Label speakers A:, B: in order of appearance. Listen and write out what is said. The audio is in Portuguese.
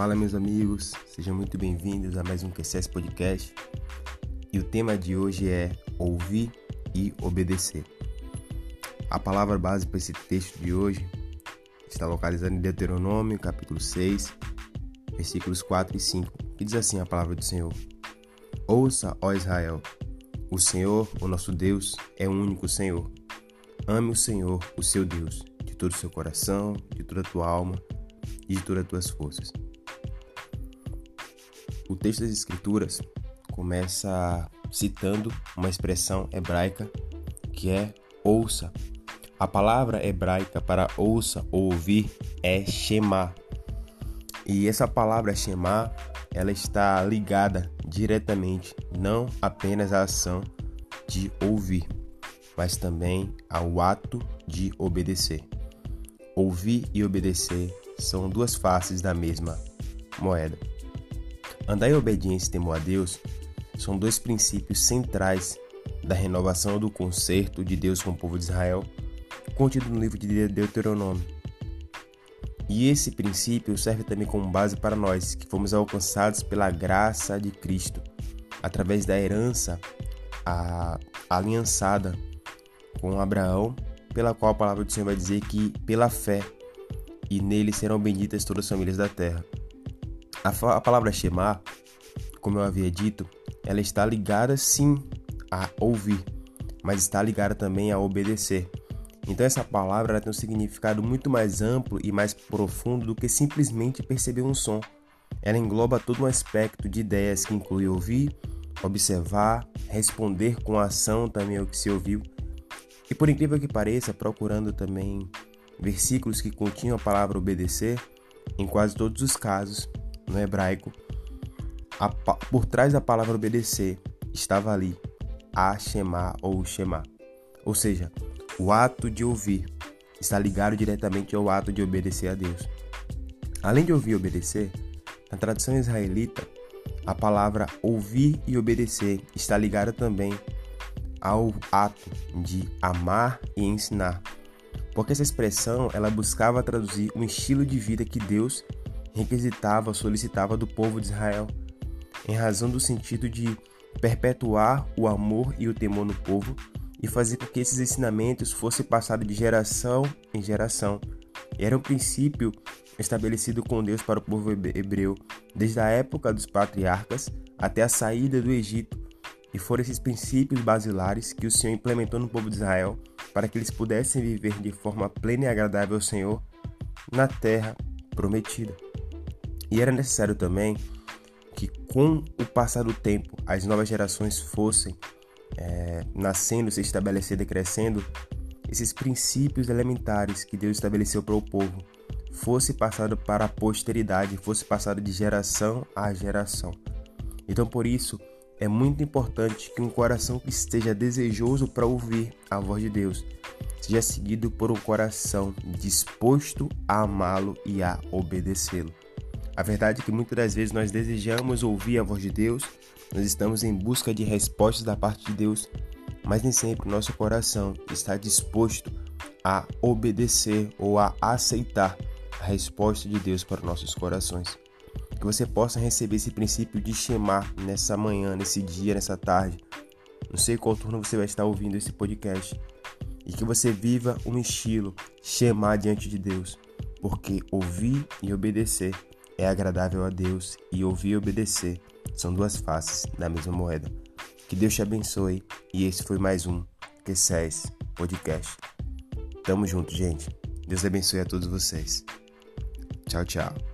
A: Fala, meus amigos, sejam muito bem-vindos a mais um QCS Podcast. E o tema de hoje é ouvir e obedecer. A palavra base para esse texto de hoje está localizada em Deuteronômio, capítulo 6, versículos 4 e 5, que diz assim a palavra do Senhor: Ouça, ó Israel, o Senhor, o nosso Deus, é o único Senhor. Ame o Senhor, o seu Deus, de todo o seu coração, de toda a tua alma e de todas as tuas forças. O texto das Escrituras começa citando uma expressão hebraica que é ouça. A palavra hebraica para ouça ou ouvir é Shema. E essa palavra Shema, ela está ligada diretamente não apenas à ação de ouvir, mas também ao ato de obedecer. Ouvir e obedecer são duas faces da mesma moeda. Andar em obediência e temor a Deus são dois princípios centrais da renovação do concerto de Deus com o povo de Israel, contido no livro de Deuteronômio. E esse princípio serve também como base para nós, que fomos alcançados pela graça de Cristo, através da herança a, aliançada com Abraão, pela qual a palavra do Senhor vai dizer que pela fé e nele serão benditas todas as famílias da terra. A, a palavra Shema, como eu havia dito, ela está ligada sim a ouvir, mas está ligada também a obedecer. Então essa palavra tem um significado muito mais amplo e mais profundo do que simplesmente perceber um som. Ela engloba todo um aspecto de ideias que inclui ouvir, observar, responder com ação também ao que se ouviu. E por incrível que pareça, procurando também versículos que continham a palavra obedecer, em quase todos os casos, no hebraico, a, por trás da palavra obedecer estava ali a Shema ou Shema. Ou seja, o ato de ouvir está ligado diretamente ao ato de obedecer a Deus. Além de ouvir e obedecer, na tradução israelita, a palavra ouvir e obedecer está ligada também ao ato de amar e ensinar. Porque essa expressão ela buscava traduzir um estilo de vida que Deus requisitava, solicitava do povo de Israel, em razão do sentido de perpetuar o amor e o temor no povo e fazer com que esses ensinamentos fossem passados de geração em geração. Era um princípio estabelecido com Deus para o povo hebreu desde a época dos patriarcas até a saída do Egito, e foram esses princípios basilares que o Senhor implementou no povo de Israel para que eles pudessem viver de forma plena e agradável ao Senhor na terra prometida. E era necessário também que, com o passar do tempo, as novas gerações fossem é, nascendo, se estabelecendo e crescendo, esses princípios elementares que Deus estabeleceu para o povo fosse passado para a posteridade, fosse passado de geração a geração. Então, por isso, é muito importante que um coração que esteja desejoso para ouvir a voz de Deus seja seguido por um coração disposto a amá-lo e a obedecê-lo. A verdade é que muitas das vezes nós desejamos ouvir a voz de Deus, nós estamos em busca de respostas da parte de Deus, mas nem sempre o nosso coração está disposto a obedecer ou a aceitar a resposta de Deus para nossos corações. Que você possa receber esse princípio de chamar nessa manhã, nesse dia, nessa tarde. Não sei qual turno você vai estar ouvindo esse podcast. E que você viva um estilo chamar diante de Deus, porque ouvir e obedecer é agradável a Deus e ouvir e obedecer são duas faces da mesma moeda. Que Deus te abençoe e esse foi mais um Q6 Podcast. Tamo junto, gente. Deus abençoe a todos vocês. Tchau, tchau.